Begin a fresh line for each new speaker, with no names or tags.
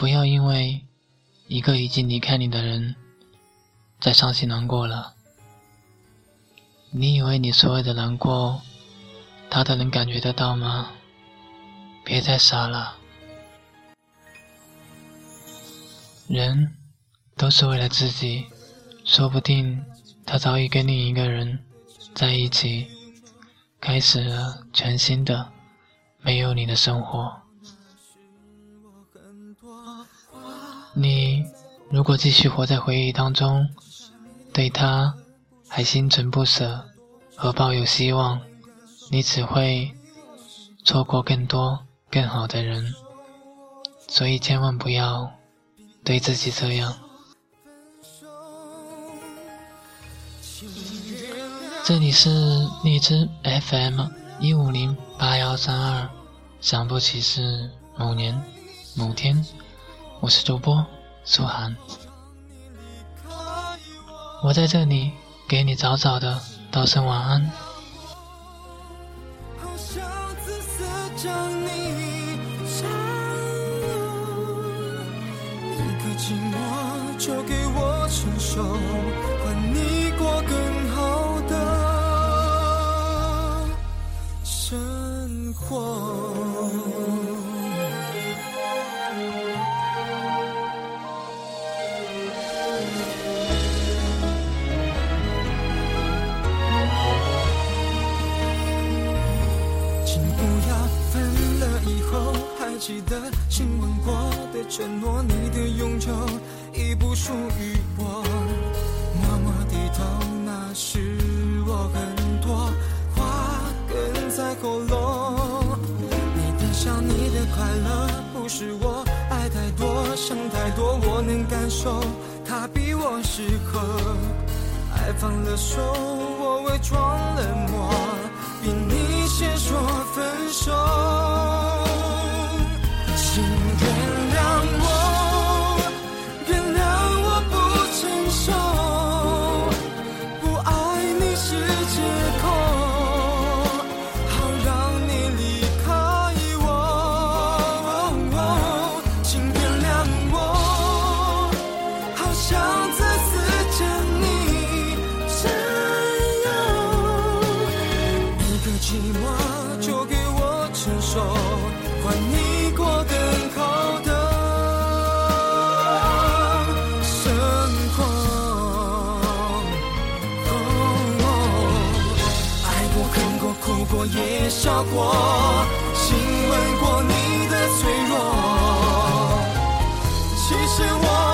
不要因为一个已经离开你的人，再伤心难过了。你以为你所有的难过，他都能感觉得到吗？别再傻了。人都是为了自己，说不定他早已跟另一个人在一起，开始了全新的没有你的生活。你如果继续活在回忆当中，对他还心存不舍和抱有希望，你只会错过更多更好的人。所以千万不要。对自己这样。这里是荔枝 FM 一五零八幺三二，想不起是某年某天，我是主播苏涵，我在这里给你早早的道声晚安。
寂寞就给我承受，换你过更请不要分了以后还记得亲吻过的承诺，你的永久已不属于我。默默低头，那是我很多话哽在喉咙。你的笑，你的快乐，不是我爱太多，想太多，我能感受，他比我适合。爱放了手，我伪装冷漠，比你分手。寂寞就给我承受，换你过更好的生活。哦，爱过、恨过、哭过、也笑过，亲吻过你的脆弱。其实我。